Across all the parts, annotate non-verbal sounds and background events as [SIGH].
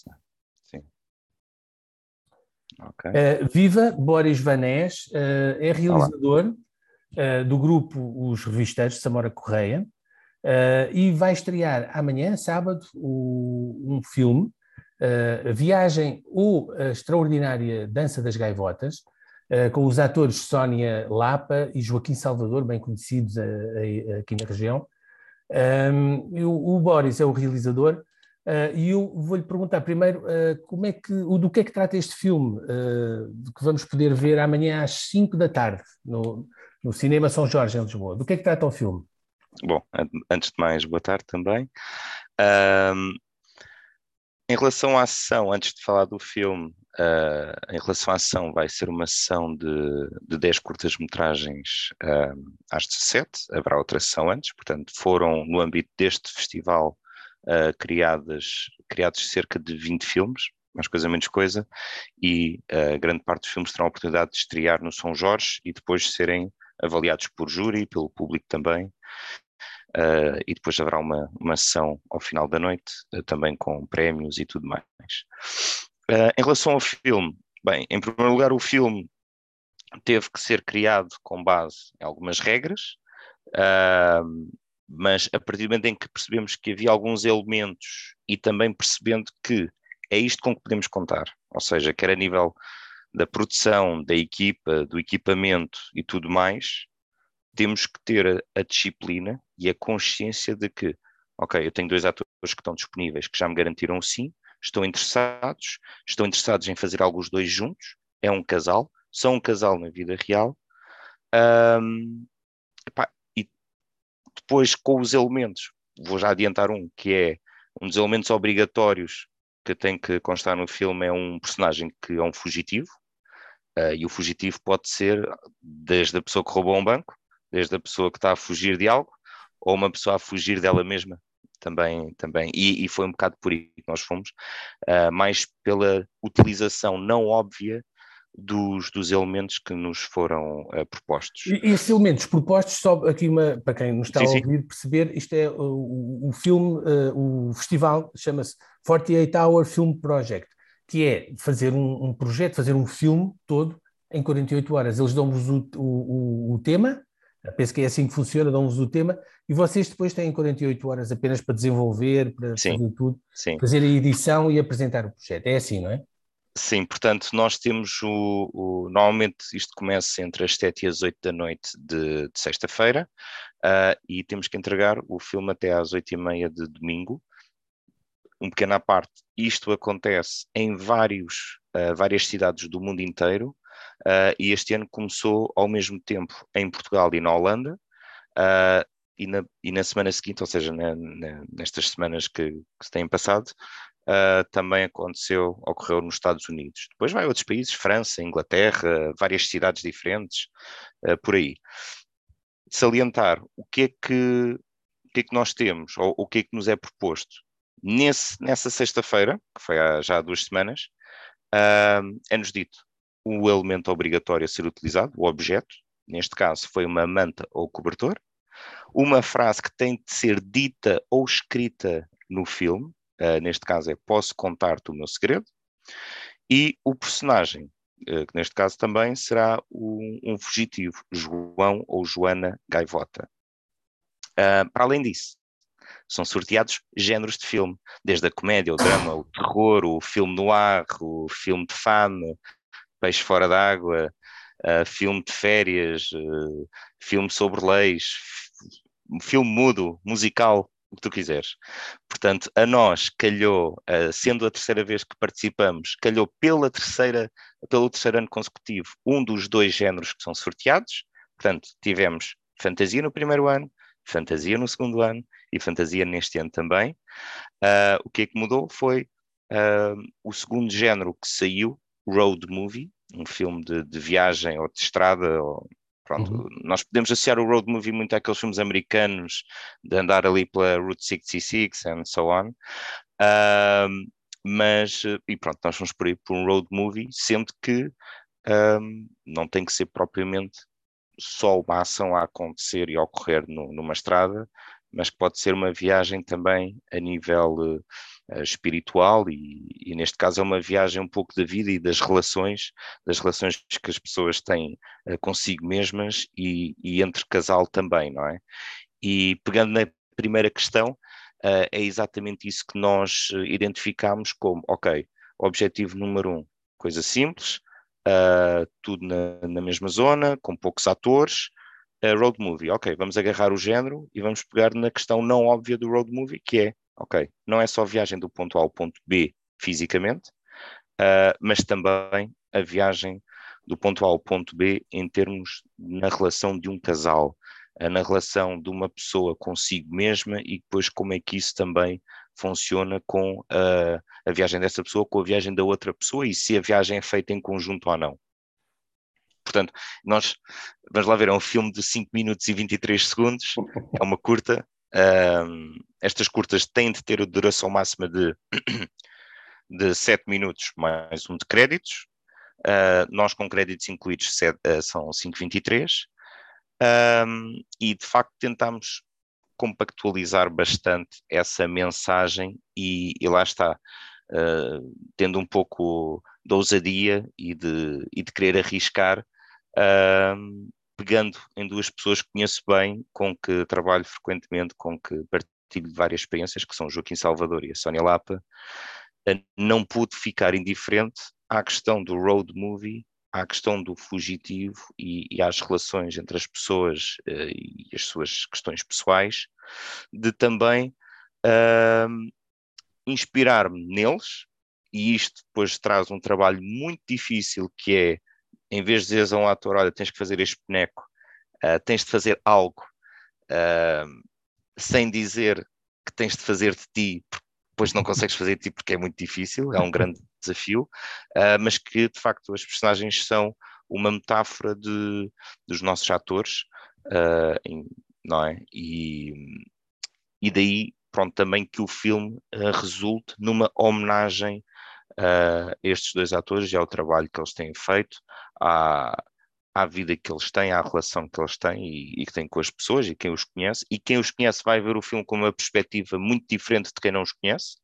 Sim. Okay. Uh, viva Boris Vanés, uh, é realizador uh, do grupo Os Revisteiros de Samora Correia e vai estrear amanhã, sábado, o, um filme, Viagem ou a Extraordinária Dança das Gaivotas, com os atores Sónia Lapa e Joaquim Salvador, bem conhecidos aqui na região. Um, o, o Boris é o realizador e eu vou-lhe perguntar primeiro uh, como é que, do que é que trata este filme, uh, que vamos poder ver amanhã às 5 da tarde no, no Cinema São Jorge, em Lisboa. Do que é que trata o filme? Bom, antes de mais, boa tarde também. em relação à sessão, antes de falar do filme, em relação à sessão, vai ser uma sessão de, de 10 curtas-metragens às 17, haverá outra sessão antes, portanto, foram no âmbito deste festival uh, criadas, criados cerca de 20 filmes, mais coisa menos coisa, e uh, grande parte dos filmes terão a oportunidade de estrear no São Jorge e depois serem avaliados por júri, pelo público também. Uh, e depois haverá uma, uma sessão ao final da noite, uh, também com prémios e tudo mais. Uh, em relação ao filme, bem, em primeiro lugar, o filme teve que ser criado com base em algumas regras, mas a partir do momento em que percebemos que havia alguns elementos e também percebendo que é isto com que podemos contar, ou seja, quer a nível da produção, da equipa, do equipamento e tudo mais, temos que ter a, a disciplina e a consciência de que, ok, eu tenho dois atores que estão disponíveis, que já me garantiram sim, estão interessados, estão interessados em fazer algo os dois juntos, é um casal, são um casal na vida real, um, epá, depois, com os elementos, vou já adiantar um, que é um dos elementos obrigatórios que tem que constar no filme é um personagem que é um fugitivo, uh, e o fugitivo pode ser desde a pessoa que roubou um banco, desde a pessoa que está a fugir de algo, ou uma pessoa a fugir dela mesma também, também. E, e foi um bocado por aí que nós fomos, uh, mais pela utilização não óbvia dos, dos elementos que nos foram uh, propostos. E esses elementos propostos, só aqui uma, para quem nos está sim, a ouvir sim. perceber, isto é o, o filme, uh, o festival chama-se 48 Hour Film Project, que é fazer um, um, projeto, fazer um filme todo em 48 horas. Eles dão-vos o, o, o, tema, penso que é assim que funciona, dão-vos o tema, e vocês depois têm 48 horas apenas para desenvolver, para sim, fazer tudo, fazer a edição e apresentar o projeto. É assim, não é? Sim, portanto, nós temos o, o, Normalmente isto começa entre as 7 e as 8 da noite de, de sexta-feira uh, e temos que entregar o filme até às 8 e meia de domingo. Um pequeno à parte, isto acontece em vários, uh, várias cidades do mundo inteiro uh, e este ano começou ao mesmo tempo em Portugal e na Holanda. E na, e na, semana seguinte, ou seja, na, na, nestas semanas que, que se têm passado, uh, também aconteceu, ocorreu nos Estados Unidos. Depois vai a outros países, França, Inglaterra, várias cidades diferentes, uh, por aí. Salientar o que é que, o que, é que nós temos, ou o que é que nos é proposto. Nesse, nessa sexta-feira, que foi há, já há duas semanas, uh, é-nos dito o elemento obrigatório a ser utilizado, o objeto, neste caso foi uma manta ou cobertor, uma frase que tem de ser dita ou escrita no filme, uh, neste caso é Posso Contar-te o Meu Segredo, e o personagem, uh, que neste caso também será um, um fugitivo, João ou Joana Gaivota. Uh, para além disso, são sorteados géneros de filme, desde a comédia, o drama, o terror, o filme no ar, o filme de fama, Peixe Fora d'Água, uh, filme de férias, uh, filme sobre leis, filme mudo, musical, o que tu quiseres. Portanto, a nós calhou, sendo a terceira vez que participamos, calhou pela terceira, pelo terceiro ano consecutivo, um dos dois géneros que são sorteados. Portanto, tivemos fantasia no primeiro ano, fantasia no segundo ano e fantasia neste ano também. Uh, o que é que mudou foi uh, o segundo género que saiu, road movie, um filme de, de viagem ou de estrada ou Pronto, uhum. nós podemos associar o road movie muito àqueles filmes americanos de andar ali pela Route 66 and so on. Mas, e pronto, nós vamos por aí por um road movie, sendo que não tem que ser propriamente só uma ação a acontecer e a ocorrer no, numa estrada, mas que pode ser uma viagem também a nível uh, espiritual e, e, neste caso é uma viagem um pouco da vida e das relações, das relações que as pessoas têm uh, consigo mesmas e, e, entre casal também, não é? E pegando na primeira questão, uh, é exatamente isso que nós identificamos como, ok, objetivo número um, coisa simples, tudo na, na, mesma zona, com poucos atores, road movie, ok, vamos agarrar o género e vamos pegar na questão não óbvia do road movie, que é ok? Não é só a viagem do ponto A ao ponto B fisicamente, uh, mas também a viagem do ponto A ao ponto B em termos na relação de um casal, uh, na relação de uma pessoa consigo mesma e depois como é que isso também funciona com uh, a viagem dessa pessoa, com a viagem da outra pessoa e se a viagem é feita em conjunto ou não. Portanto, nós, vamos lá ver, é um filme de 5 minutos e 23 segundos, é uma curta, um, estas curtas têm de ter a duração máxima de, [COUGHS] de 7 minutos mais um de créditos. Uh, nós com créditos incluídos set, uh, são 5,23 um, e de facto tentamos compactualizar bastante essa mensagem e, e lá está, uh, tendo um pouco de ousadia e de, e de querer arriscar, pegando em duas pessoas que conheço bem, com que trabalho frequentemente, com que partilho várias experiências, que são Joaquim Salvador e a Sónia Lapa, eh, não pude ficar indiferente à questão do road movie, à questão do fugitivo e, e às relações entre as pessoas uh, e as suas questões pessoais, de também uh, inspirar-me neles, e isto depois traz um trabalho muito difícil que é em vez de dizeres a um ator, olha, tens que fazer este boneco, uh, tens de fazer algo, uh, sem dizer que tens de fazer de ti, depois não consegues fazer de ti porque é muito difícil, é um grande [LAUGHS] desafio, uh, mas que de facto as personagens são uma metáfora de, dos nossos atores, em, não é? E, e daí, pronto, também que o filme resulte numa homenagem uh, estes dois atores e ao trabalho que eles têm feito, à, à vida que eles têm, à relação que eles têm e, e, que têm com as pessoas e quem os conhece. E quem os conhece vai ver o filme com uma perspectiva muito diferente de quem não os conhece.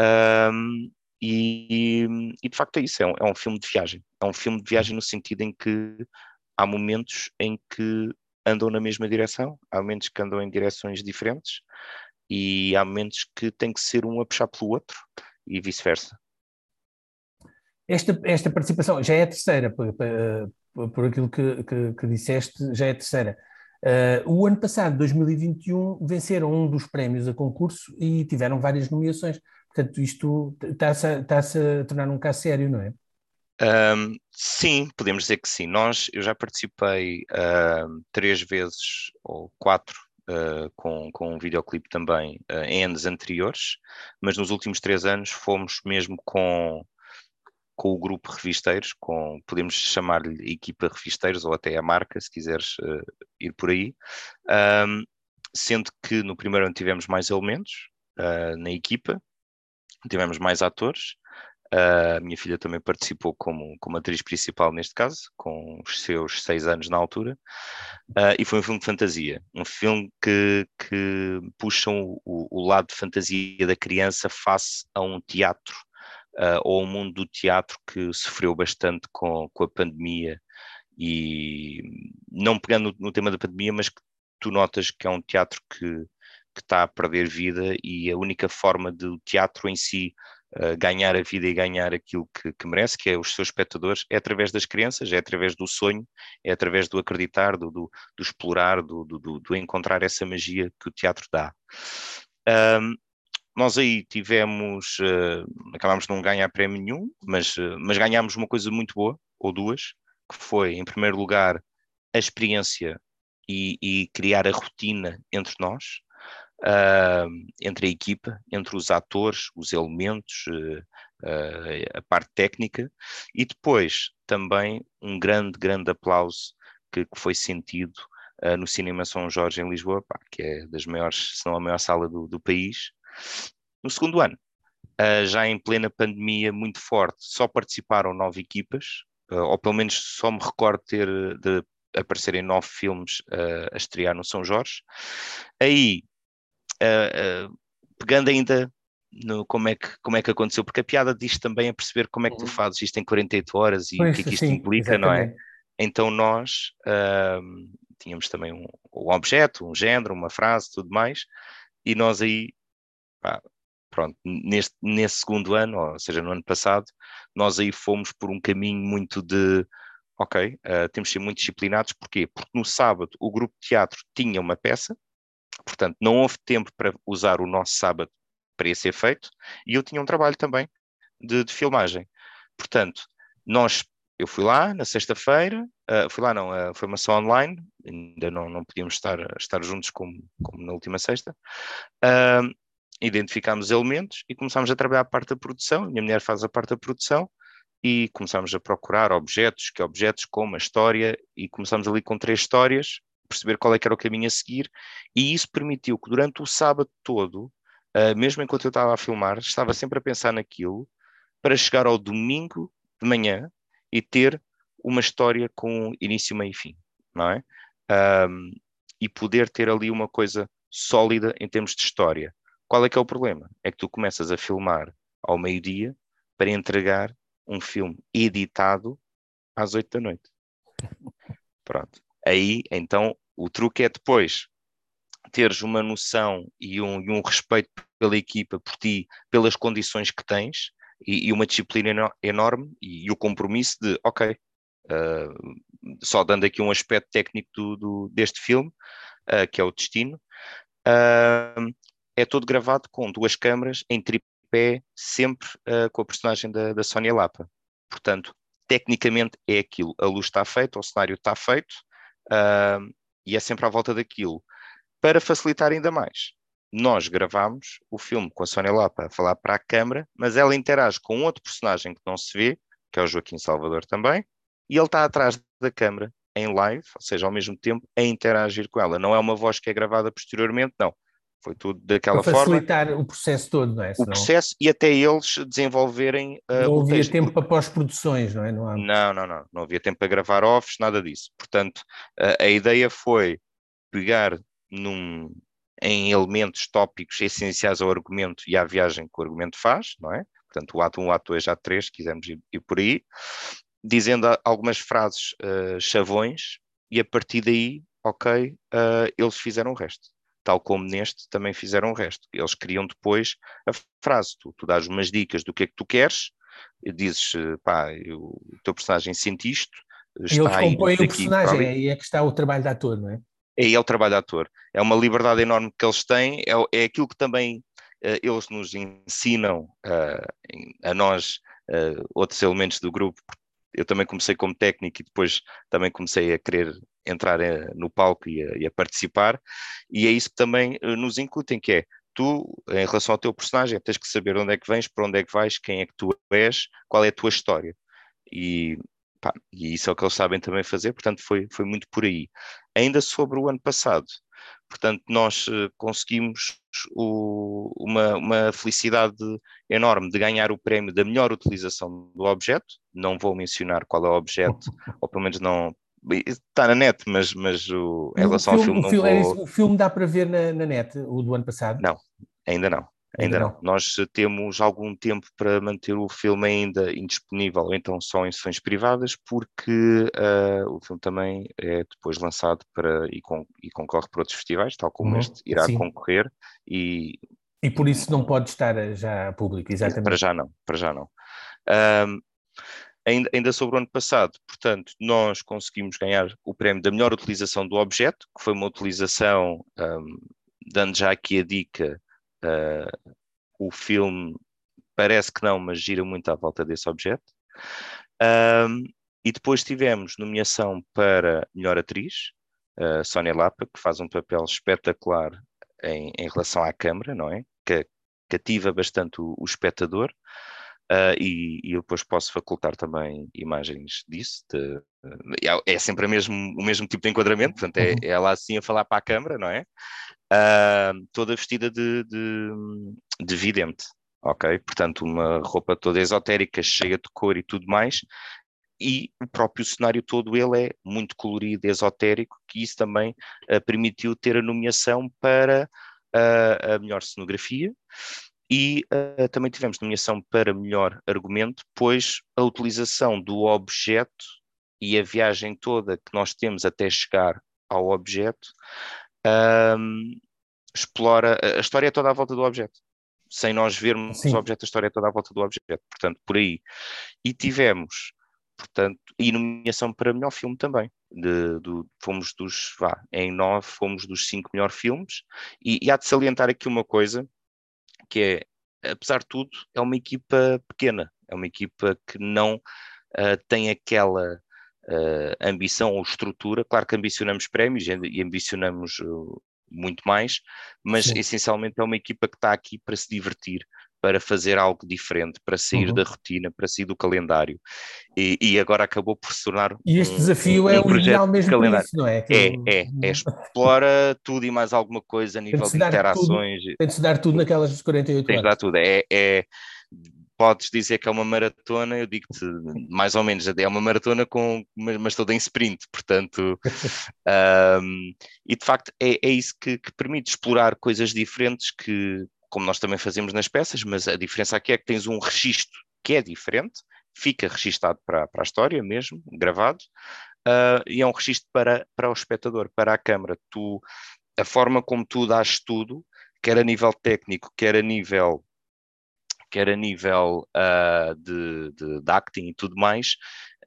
Um, e, e, de facto é isso, é um, é um filme de viagem. É um filme de viagem no sentido em que há momentos em que andam na mesma direção, há momentos que andam em direções diferentes e há momentos que tem que ser um a puxar pelo outro e vice-versa. Esta, esta participação já é a terceira, por, por, aquilo que, que, que, disseste, já é a terceira. Uh, o ano passado, 2021, venceram um dos prémios a concurso e tiveram várias nomeações. Portanto, isto está-se a, está a tornar um caso sério, não é? Um, sim, podemos dizer que sim. Nós, eu já participei uh, três vezes ou quatro uh, com, com um videoclipe também uh, em anos anteriores, mas nos últimos três anos fomos mesmo com com o grupo Revisteiros, com, podemos chamar-lhe equipa Revisteiros ou até a marca, se quiseres uh, ir por aí. Um, sendo que no primeiro ano tivemos mais elementos uh, na equipa, tivemos mais atores. Uh, a minha filha também participou como, como atriz principal neste caso, com os seus seis anos na altura, uh, e foi um filme de fantasia, um filme que, que puxa o, o lado de fantasia da criança face a um teatro uh, ou o mundo do teatro que sofreu bastante com, com a pandemia e não pegando no, no tema da pandemia, mas que tu notas que é um teatro que, que está a perder vida e a única forma do teatro em si uh, ganhar a vida e ganhar aquilo que, que, merece, que é os seus espectadores, é através das crianças, é através do sonho, é através do acreditar, do, do, do explorar, do, do, encontrar essa magia que o teatro dá. Um, nós aí tivemos, uh, acabámos de não ganhar prémio nenhum, mas, uh, mas ganhámos uma coisa muito boa, ou duas, que foi, em primeiro lugar, a experiência e, e criar a rotina entre nós, uh, entre a equipa, entre os atores, os elementos, a parte técnica, e depois também um grande, grande aplauso que, que foi sentido no Cinema São Jorge em Lisboa, pá, que é das maiores, se não a maior sala do, do país, no segundo ano, uh, já em plena pandemia muito forte, só participaram nove equipas, uh, ou pelo menos só me recordo ter de aparecerem nove filmes uh, a estrear no São Jorge. Aí, pegando ainda no como, é que, como é que aconteceu, porque a piada diz também a perceber como é que tu uhum. fazes isto em 48 horas e pois, o que é que isto sim, implica, exatamente. não é? Então nós uh, tínhamos também um, um, objeto, um género, uma frase, tudo mais, e nós aí, pá, pronto, neste, nesse segundo ano, ou seja, no ano passado, nós aí fomos por um caminho muito de ok, uh, temos de ser muito disciplinados, porquê? Porque no sábado o grupo de teatro tinha uma peça, portanto não houve tempo para usar o nosso sábado para esse efeito, e eu tinha um trabalho também de, de filmagem. Portanto, nós, eu fui lá na sexta-feira, uh, fui lá não, uh, foi uma só online, ainda não, não podíamos estar, estar juntos como, como na última sexta, uh, identificámos elementos e começámos a trabalhar a parte da produção, minha mulher faz a parte da produção, e começámos a procurar objetos, que objetos como a história, e começámos ali com três histórias, perceber qual é que era o caminho a seguir, e isso permitiu que durante o sábado todo, uh, mesmo enquanto eu estava a filmar, estava sempre a pensar naquilo, para chegar ao domingo de manhã e ter uma história com início, meio e fim, não é? Um, e poder ter ali uma coisa sólida em termos de história. Qual é que é o problema? É que tu começas a filmar ao meio-dia para entregar um filme editado às oito da noite. [LAUGHS] Pronto. Aí, então, o truque é depois teres uma noção e um, e um respeito pela equipa, por ti, pelas condições que tens e, e uma disciplina enorme e, e, o compromisso de, ok, uh, só dando aqui um aspecto técnico do, do deste filme, uh, que é o Destino, uh, é todo gravado com duas câmaras em tripé pé sempre uh, com a personagem da, da Sónia Lapa. Portanto, tecnicamente é aquilo. A luz está feita, o cenário está feito uh, e é sempre à volta daquilo. Para facilitar ainda mais, nós gravamos o filme com a Sónia Lapa a falar para a câmara, mas ela interage com outro personagem que não se vê, que é o Joaquim Salvador também, e ele está atrás da câmara em live, ou seja, ao mesmo tempo a interagir com ela. Não é uma voz que é gravada posteriormente, não. Foi tudo daquela para facilitar forma. o processo todo, não é? Senão... O processo e até eles desenvolverem. Uh, não havia texto. tempo para pós-produções, não é? Não, há... não, não, não. Não havia tempo para gravar offs, nada disso. Portanto, uh, a ideia foi pegar num, em elementos tópicos essenciais ao argumento e à viagem que o argumento faz, não é? Portanto, o ato 1, um, o ato 2, ato 3, quisermos ir, ir, por aí, dizendo algumas frases uh, chavões e a partir daí, ok, eles fizeram o resto tal como neste também fizeram o resto. Eles criam depois a frase, tu, tu dás umas dicas do que é que tu queres, dizes, pá, eu, o teu personagem sente isto, está e eles compõem o personagem, aí é que está o trabalho de ator, não é? Aí é o trabalho de ator. É uma liberdade enorme que eles têm, é, é aquilo que também uh, eles nos ensinam uh, a nós, uh, outros elementos do grupo, eu também comecei como técnico e depois também comecei a querer entrar eh, no palco e a, e a participar, e é isso que também eh, nos incutem, que é tu, em relação ao teu personagem, tens que saber onde é que vens, para onde é que vais, quem é que tu és, qual é a tua história. E, pá, e isso é o que eles sabem também fazer, portanto foi, foi muito por aí. Ainda sobre o ano passado, portanto nós uh, conseguimos o, uma, uma felicidade enorme de ganhar o prémio da melhor utilização do objeto, não vou mencionar qual é o objeto, [LAUGHS] ou pelo menos não, Está na net, mas, mas o, em relação o filme, ao filme. O filme, vou... o filme dá para ver na, na, net, o do ano passado? Não, ainda não. Ainda, ainda não. não. Nós temos algum tempo para manter o filme ainda indisponível, então só em sessões privadas, porque uh, o filme também é depois lançado para e, con e concorre para outros festivais, tal como uhum, este irá sim. concorrer. E, e por isso não pode estar já público, exatamente. Para já não, para já não. Um, Ainda, ainda sobre o ano passado, portanto, nós conseguimos ganhar o prémio da melhor utilização do objeto, que foi uma utilização, um, dando já aqui a dica, uh, o filme parece que não, mas gira muito à volta desse objeto. Um, e depois tivemos nomeação para melhor atriz, uh, Sónia Lapa, que faz um papel espetacular em, em relação à câmara, não é? Que cativa bastante o, o espectador. Uh, e, e, eu depois posso facultar também imagens disso. De, uh, é sempre mesmo, o mesmo tipo de enquadramento, portanto, é, uhum. é ela assim a falar para a câmara, não é? Uh, toda vestida de, de, de, vidente, ok? Portanto, uma roupa toda esotérica, cheia de cor e tudo mais. E o próprio cenário todo ele é muito colorido, esotérico, que isso também permitiu ter a nomeação para a melhor cenografia e uh, também tivemos nomeação para melhor argumento, pois a utilização do objeto e a viagem toda que nós temos até chegar ao objeto um, explora a história é toda à volta do objeto sem nós vermos Sim. o objeto, a história é toda à volta do objeto, portanto, por aí. E tivemos, portanto, e nomeação para melhor filme também. De, do, fomos dos, vá, em nove, fomos dos cinco melhores filmes, e, e há de salientar aqui uma coisa, que é, apesar de tudo, é uma equipa pequena, é uma equipa que não uh, tem aquela uh, ambição ou estrutura. Claro que ambicionamos prémios e ambicionamos uh, muito mais, mas Sim. essencialmente é uma equipa que está aqui para se divertir, para fazer algo diferente, para sair uhum. da rotina, para sair do calendário. E, e, agora acabou por se tornar. E este um, desafio um, é o ideal mesmo calendário. Isso, não é? Que é, é, é, explora tudo e mais alguma coisa a nível de interações. Tudo, tem de se dar tudo naquelas 48 tem horas. Tem de dar tudo. É, é, podes dizer que é uma maratona, eu digo-te mais ou menos, é uma maratona com, mas toda em sprint, portanto, [LAUGHS] um, e de facto é, é isso que, que, permite explorar coisas diferentes que, como nós também fazemos nas peças, mas a diferença aqui é que tens um registro que é diferente, fica registado para, para a história mesmo, gravado, uh, e é um registro para, para o espectador, para a câmara. Tu, a forma como tu dás tudo, quer a nível técnico, quer a nível quer a nível uh, de, de, de, acting e tudo mais,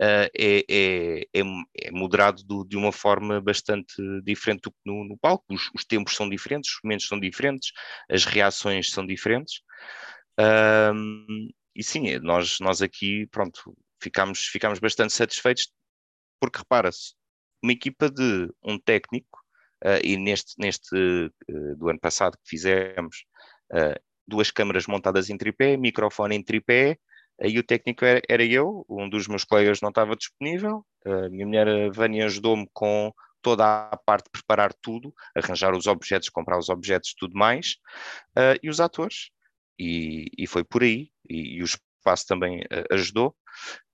uh, é, é, é, é, moderado do, de uma forma bastante diferente do que no, no palco. Os, os, tempos são diferentes, os momentos são diferentes, as reações são diferentes. E sim, nós, nós aqui, pronto, ficámos, ficámos bastante satisfeitos, porque repara-se, uma equipa de um técnico, uh, e neste, neste uh, do ano passado que fizemos, duas câmaras montadas em tripé, microfone em tripé, aí o técnico era, era eu, um dos meus colegas não estava disponível, a minha mulher Vânia ajudou-me com toda a parte de preparar tudo, arranjar os objetos, comprar os objetos, tudo mais, uh, e os atores. E, e, foi por aí, e, e o espaço também uh, ajudou,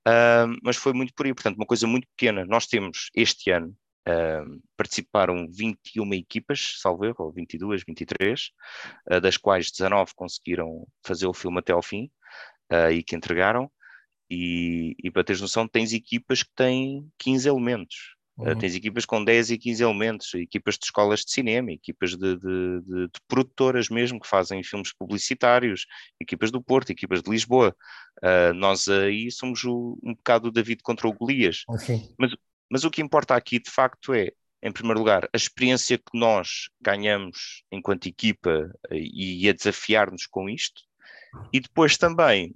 uh, mas foi muito por aí, portanto, uma coisa muito pequena. Nós temos este ano Uh, participaram 21 equipas, salvo erro, ou 22, 23, uh, das quais 19 conseguiram fazer o filme até ao fim uh, e que entregaram. E, e para teres noção, tens equipas que têm 15 elementos. Ah, uhum. tens equipas com 10 e 15 elementos, equipas de escolas de cinema, equipas de, de, de, de, produtoras mesmo que fazem filmes publicitários, equipas do Porto, equipas de Lisboa. nós aí somos o, um bocado o David contra o Golias. Okay. Mas mas o que importa aqui, de facto, é, em primeiro lugar, a experiência que nós ganhamos enquanto equipa eh, e a desafiar-nos com isto, e depois também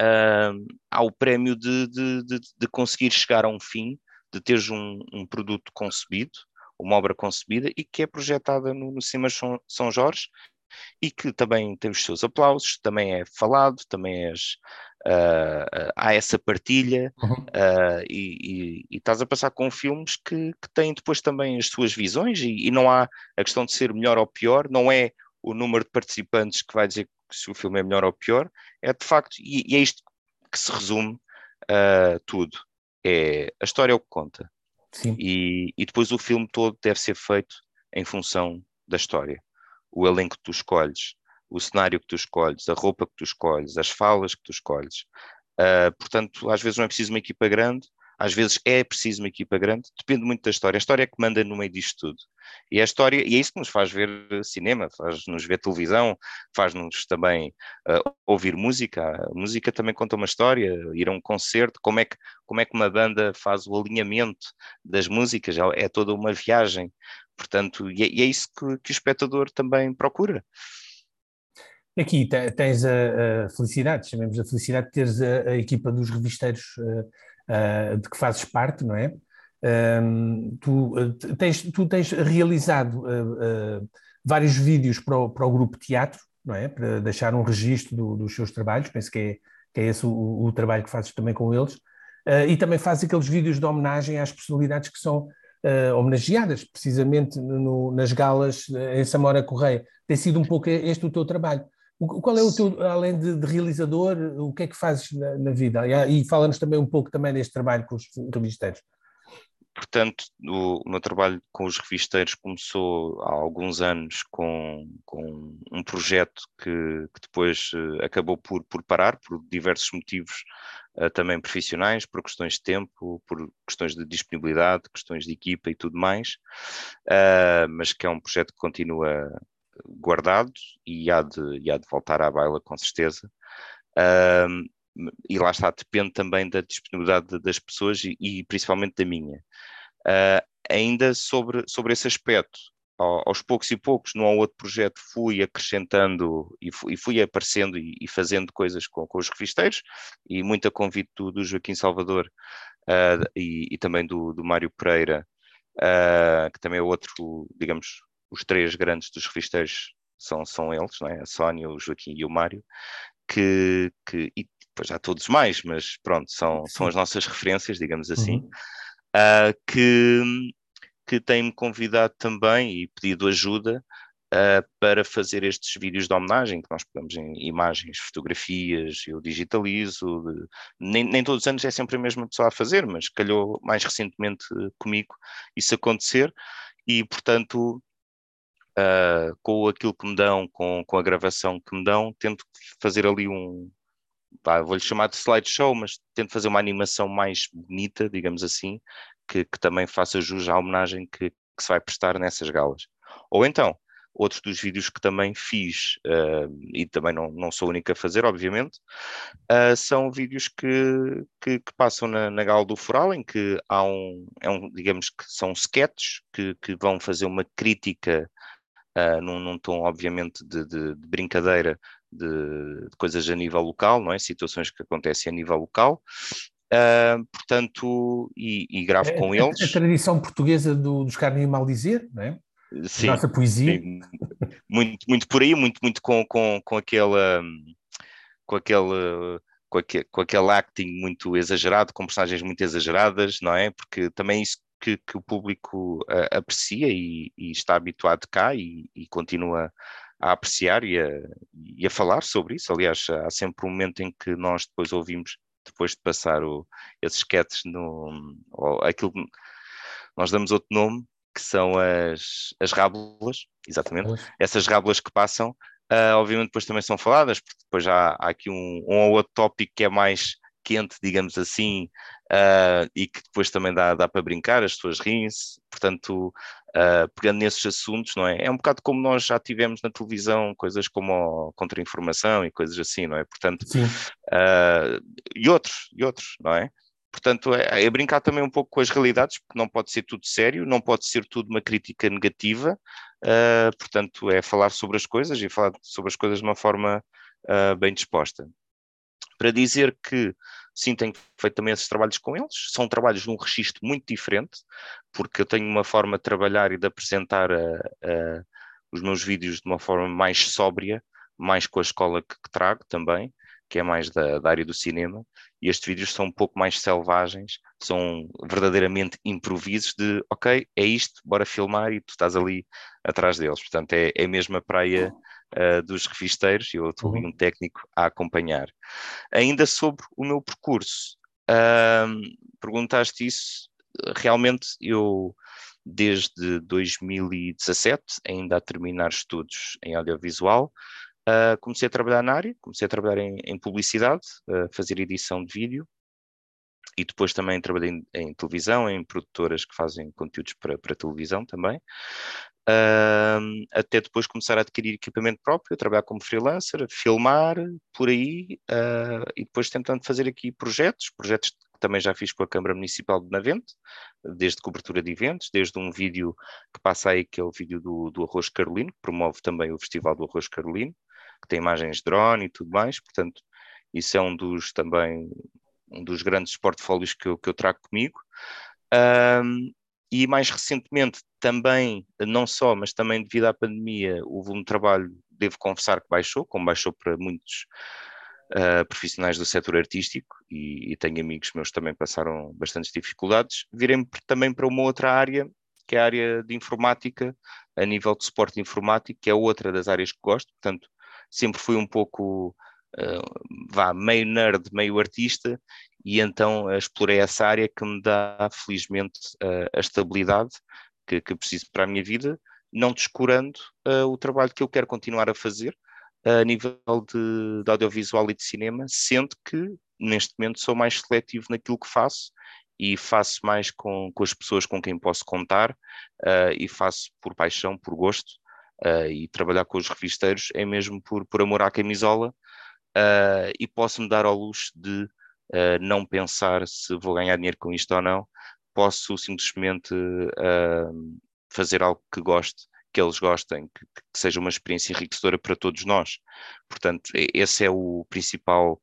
uh, há o prémio de, de, de, de, conseguir chegar a um fim, de teres um, um, produto concebido, uma obra concebida e que é projetada no, no Cinema São, São Jorge e que também tem os seus aplausos, também é falado, também és, uh, há essa partilha uhum. uh, e, e, e, estás a passar com filmes que, que têm depois também as suas visões e, e, não há a questão de ser melhor ou pior, não é o número de participantes que vai dizer se o filme é melhor ou pior, é de facto, e, é isto que se resume uh, tudo, é a história é o que conta. E, e depois o filme todo deve ser feito em função da história o elenco que tu escolhes, o cenário que tu escolhes, a roupa que tu escolhes, as falas que tu escolhes. Uh, portanto, às vezes não é preciso uma equipa grande, às vezes é preciso uma equipa grande, depende muito da história. A história é que manda no meio disto tudo. E a história, e é isso que nos faz ver cinema, faz-nos ver televisão, faz-nos também uh, ouvir música. A música também conta uma história, ir a um concerto, como é que, como é que uma banda faz o alinhamento das músicas, é toda uma viagem. Portanto, e é, e é isso que, que o espectador também procura. Aqui tens a, a, felicidade, chamemos a felicidade de teres a, a equipa dos revisteiros uh, uh, de que fazes parte, não é? Um, tu, uh, tens, tu tens realizado vários vídeos para o, para o, grupo teatro, não é? Para deixar um registro do, dos seus trabalhos, penso que é, que é esse o, o, trabalho que fazes também com eles, e também fazes aqueles vídeos de homenagem às personalidades que são homenageadas, precisamente no, nas galas em Samora Correia. Tem sido um pouco este o teu trabalho. Qual é o teu, além de, de realizador, o que é que fazes na, na vida? E, e fala-nos também um pouco também deste trabalho com os revisteiros. portanto, o, o, meu trabalho com os revisteiros começou há alguns anos com, com um projeto que, que depois uh, acabou por, por parar, por diversos motivos uh, também profissionais, por questões de tempo, por questões de disponibilidade, questões de equipa e tudo mais, uh, mas que é um projeto que continua guardado e há de, e há de voltar à baila com certeza. Uh, e lá está, depende também da disponibilidade das pessoas e, e principalmente da minha. Uh, ainda sobre, sobre esse aspecto, aos poucos e poucos, num ou outro projeto, fui acrescentando e fui, e fui aparecendo e, e, fazendo coisas com, com, os revisteiros, e muito a convite do, do Joaquim Salvador uh, e, e, também do, do Mário Pereira, uh, que também é outro, digamos, os três grandes dos revisteiros são, são eles, não é? a Sónia, o Joaquim e o Mário, que, que e depois há todos mais, mas pronto, são, são as nossas referências, digamos assim, uhum. uh, que, que têm-me convidado também e pedido ajuda uh, para fazer estes vídeos de homenagem, que nós pegamos em imagens, fotografias, eu digitalizo, de, nem, nem todos os anos é sempre a mesma pessoa a fazer, mas calhou mais recentemente comigo isso acontecer, e portanto Uh, com aquilo que me dão, com, com a gravação que me dão, tento fazer ali um, vou-lhe chamar de slideshow, mas tento fazer uma animação mais bonita, digamos assim, que, que também faça jus à homenagem que, que, se vai prestar nessas galas. Ou então, outros dos vídeos que também fiz, uh, e também não, não sou a única a fazer, obviamente, uh, são vídeos que, que, que, passam na, na Gala do Foral, em que há um, é um digamos que são sketches que, que vão fazer uma crítica uh, num, num, tom, obviamente, de, de, de brincadeira de, de, coisas a nível local, não é? Situações que acontecem a nível local. Uh, portanto, e, e gravo é, com a, eles. A, tradição portuguesa do, dos carne e mal dizer, não é? Sim, a nossa poesia. Sim. Muito, muito por aí, muito, muito com, com, com aquela com aquele com aquele, com aquele acting muito exagerado, com personagens muito exageradas, não é? Porque também isso que, que o público uh, aprecia e, e, está habituado cá e, e continua a apreciar e a, e a, falar sobre isso. Aliás, há sempre um momento em que nós depois ouvimos, depois de passar o, esses sketches, no, aquilo nós damos outro nome, que são as, as rábulas, exatamente, essas rábulas que passam, uh, obviamente depois também são faladas, porque depois há, há aqui um, um ou outro tópico que é mais quente, digamos assim, uh, e que depois também dá, dá para brincar, as pessoas riem-se, portanto, uh, pegando nesses assuntos, não é? É um bocado como nós já tivemos na televisão, coisas como contra-informação e coisas assim, não é? Portanto, uh, e outros, e outros, não é? Portanto, é, é, brincar também um pouco com as realidades, porque não pode ser tudo sério, não pode ser tudo uma crítica negativa, uh, portanto, é falar sobre as coisas e falar sobre as coisas de uma forma uh, bem disposta. Para dizer que sim, tenho feito também esses trabalhos com eles. São trabalhos num registro muito diferente, porque eu tenho uma forma de trabalhar e de apresentar a, a, os meus vídeos de uma forma mais sóbria, mais com a escola que, que trago também, que é mais da, da, área do cinema, e estes vídeos são um pouco mais selvagens, são verdadeiramente improvisos de, ok, é isto, bora filmar e tu estás ali atrás deles. Portanto, é, é mesmo a praia uh, dos revisteiros, eu estou ali uhum. um técnico a acompanhar. Ainda sobre o meu percurso, uh, perguntaste isso, realmente eu desde 2017, ainda a terminar estudos em audiovisual, uh, comecei a trabalhar na área, comecei a trabalhar em, em publicidade, uh, fazer edição de vídeo, e depois também trabalhei em, em, televisão, em produtoras que fazem conteúdos para, para televisão também. Uh, até depois começar a adquirir equipamento próprio, trabalhar como freelancer, filmar por aí uh, e depois tentando fazer aqui projetos, projetos que também já fiz com a Câmara Municipal de Navente, desde cobertura de eventos, desde um vídeo que passa aí, que é o vídeo do, do Arroz Carolino, que promove também o Festival do Arroz Carolino, que tem imagens de drone e tudo mais, portanto, isso é um dos também um dos grandes portfólios que eu, que eu trago comigo. Um, e mais recentemente também, não só, mas também devido à pandemia, o volume de trabalho, devo confessar que baixou, como baixou para muitos uh, profissionais do setor artístico, e, e, tenho amigos meus que também passaram bastantes dificuldades, virem também para uma outra área, que é a área de informática, a nível de suporte informático, que é outra das áreas que gosto, portanto, sempre fui um pouco, uh, vá, meio nerd, meio artista, e então explorei essa área que me dá, felizmente, a estabilidade que, que preciso para a minha vida, não descurando o trabalho que eu quero continuar a fazer a nível de, de audiovisual e de cinema, sendo que neste momento sou mais seletivo naquilo que faço e faço mais com, com as pessoas com quem posso contar uh, e faço por paixão, por gosto. Uh, e trabalhar com os revisteiros é mesmo por, por amor à camisola uh, e posso-me dar ao luxo de não pensar se vou ganhar dinheiro com isto ou não. Posso simplesmente fazer algo que goste, que eles gostem, que, que, seja uma experiência enriquecedora para todos nós. Portanto, esse é o principal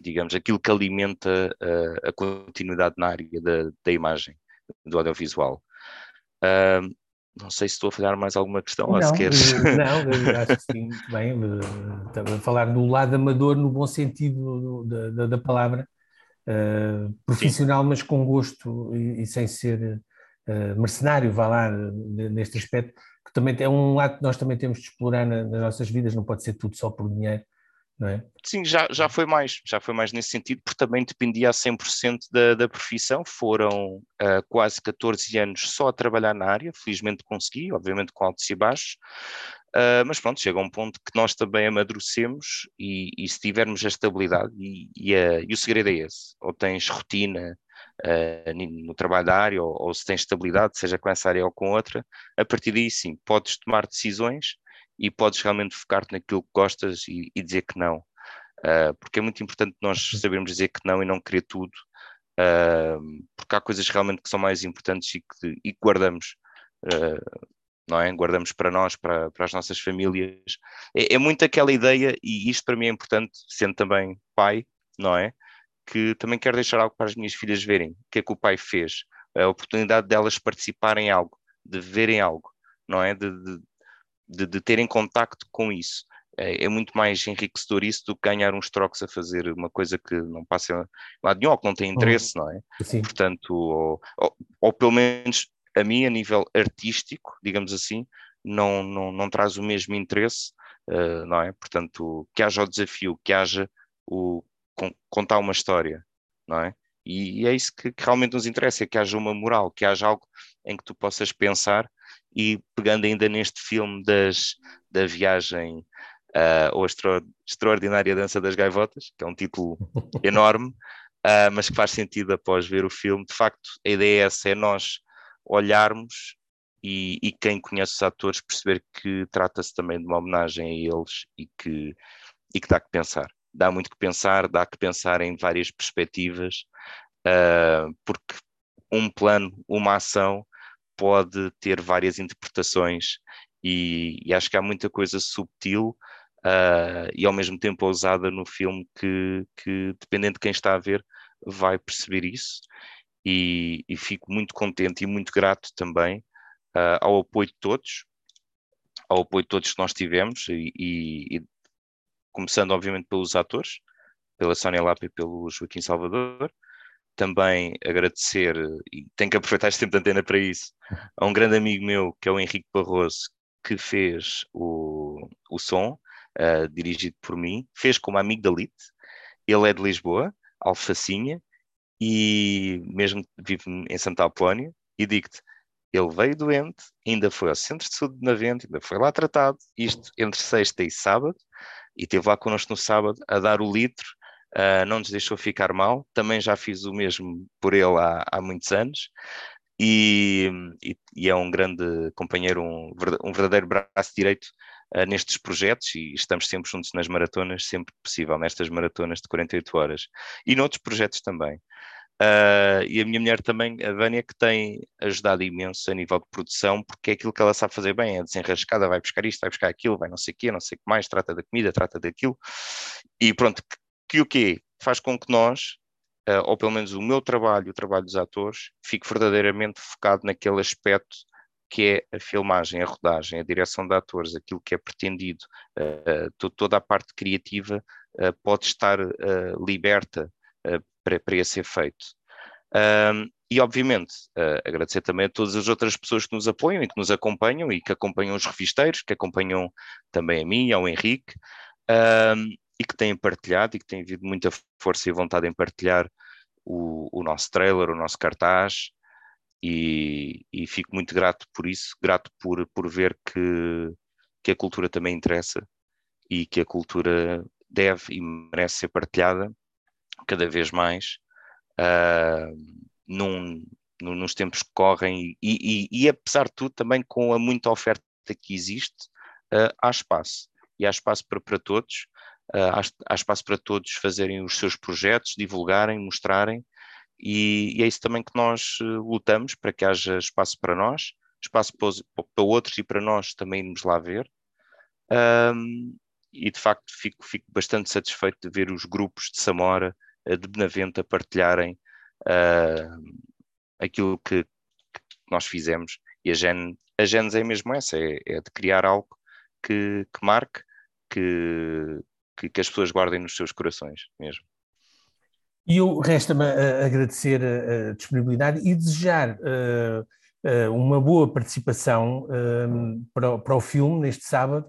digamos, aquilo que alimenta uh, a continuidade na área da, da imagem, do audiovisual. Uh, não sei se estou a falhar mais alguma questão, não, se queres. Eh, [LAUGHS] não, acho que sim, muito bem. Estava a falar do lado amador no bom sentido da, da, da palavra, uh, profissional, sim. mas com gosto e, e sem ser uh, mercenário, vá lá, neste aspecto, que também é um lado que nós também temos de explorar na, nas nossas vidas, não pode ser tudo só por dinheiro é? Sim, já, já foi mais, já foi mais nesse sentido, porque também dependia a 100% da, da profissão, foram uh, quase 14 anos só a trabalhar na área, felizmente consegui, obviamente com altos e baixos, uh, mas pronto, chega um ponto que nós também amadurecemos e, e se tivermos a estabilidade, e, e, a, e, o segredo é esse, ou tens rotina uh, no trabalho da área, ou, ou se tens estabilidade, seja com essa área ou com outra, a partir daí sim, podes tomar decisões e podes realmente focar-te naquilo que gostas e, e dizer que não. Uh, porque é muito importante nós sabermos dizer que não e não querer tudo, uh, porque há coisas realmente que são mais importantes e que, e guardamos, uh, não é? Guardamos para nós, para, para as nossas famílias. É, é, muito aquela ideia, e isto para mim é importante, sendo também pai, não é? Que também quero deixar algo para as minhas filhas verem. O que é que o pai fez? A oportunidade delas participarem em algo, de verem algo, não é? De, de, de, de terem contacto com isso. É, é, muito mais enriquecedor isso do que ganhar uns trocos a fazer uma coisa que não passa lá de nenhum, ou que não tem interesse, não é? Sim. Portanto, ou, ou, ou, pelo menos a mim, a nível artístico, digamos assim, não, não, não traz o mesmo interesse, uh, não é? Portanto, que haja o desafio, que haja o contar uma história, não é? E, e é isso que, que, realmente nos interessa, é que haja uma moral, que haja algo em que tu possas pensar e pegando ainda neste filme das, da viagem uh, ou extra, Extraordinária Dança das Gaivotas, que é um título [LAUGHS] enorme, uh, mas que faz sentido após ver o filme. De facto, a ideia é essa, é nós olharmos e, e quem conhece os atores perceber que trata-se também de uma homenagem a eles e que, e que dá que pensar. Dá muito que pensar, dá que pensar em várias perspectivas, uh, porque um plano, uma ação, pode ter várias interpretações e, e acho que há muita coisa subtil uh, e ao mesmo tempo ousada no filme que, que, dependendo de quem está a ver, vai perceber isso. E, e fico muito contente e muito grato também uh, ao apoio de todos, ao apoio de todos que nós tivemos, e, e, começando obviamente pelos atores, pela Sónia Lapa e pelo Joaquim Salvador, também agradecer, e tenho que aproveitar este tempo de antena para isso, a um grande amigo meu, que é o Henrique Barroso, que fez o, o som, uh, dirigido por mim, fez como amigo da Lite, ele é de Lisboa, Alfacinha, e mesmo vive em Santa Apolónia, e digo-te, ele veio doente, ainda foi ao Centro de Saúde de Navente, ainda foi lá tratado, isto entre sexta e sábado, e esteve lá connosco no sábado a dar o litro uh, não nos deixou ficar mal. Também já fiz o mesmo por ele há, há muitos anos. E, e, e, é um grande companheiro, um, um verdadeiro braço direito uh, nestes projetos e estamos sempre juntos nas maratonas, sempre possível, nestas maratonas de 48 horas e noutros projetos também. Uh, e a minha mulher também, a Vânia, que tem ajudado imenso a nível de produção, porque é aquilo que ela sabe fazer bem, é desenrascada, vai buscar isto, vai buscar aquilo, vai não sei o quê, não sei o que mais, trata da comida, trata daquilo, e pronto, que o quê? Faz com que nós, uh, ou pelo menos o meu trabalho, o trabalho dos atores, fique verdadeiramente focado naquele aspecto que é a filmagem, a rodagem, a direção de atores, aquilo que é pretendido, uh, toda a parte criativa uh, pode estar liberta para, para esse efeito. Um, e, obviamente, agradecer também a todas as outras pessoas que nos apoiam e que nos acompanham e que acompanham os revisteiros, que acompanham também a mim, ao Henrique, um, e que têm partilhado e que têm havido muita força e vontade em partilhar o, o nosso trailer, o nosso cartaz, e, e, fico muito grato por isso, grato por, por ver que, que a cultura também interessa e que a cultura deve e merece ser partilhada cada vez mais uh, num, num, nos tempos que correm e, e, e, apesar de tudo também com a muita oferta que existe uh, há espaço. E há espaço para, para todos há, há, espaço para todos fazerem os seus projetos, divulgarem, mostrarem e, e é isso também que nós lutamos para que haja espaço para nós, espaço para, para outros e para nós também irmos lá ver um, e de facto fico, fico bastante satisfeito de ver os grupos de Samora, eh, de Benavente, a partilharem uh, aquilo que, que, nós fizemos. E a, gen, a Genes é mesmo essa: é, é de criar algo que, que marque, que, que, que, as pessoas guardem nos seus corações mesmo. E eu resta-me agradecer a, disponibilidade e desejar uh, uh, uma boa participação uh, para, para o filme neste sábado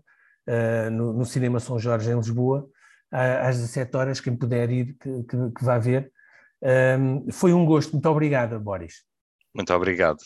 uh, no, no, Cinema São Jorge, em Lisboa, às 17 horas. Quem puder ir, que, que, que vá ver. Um, foi um gosto. Muito obrigado, Boris. Muito obrigado.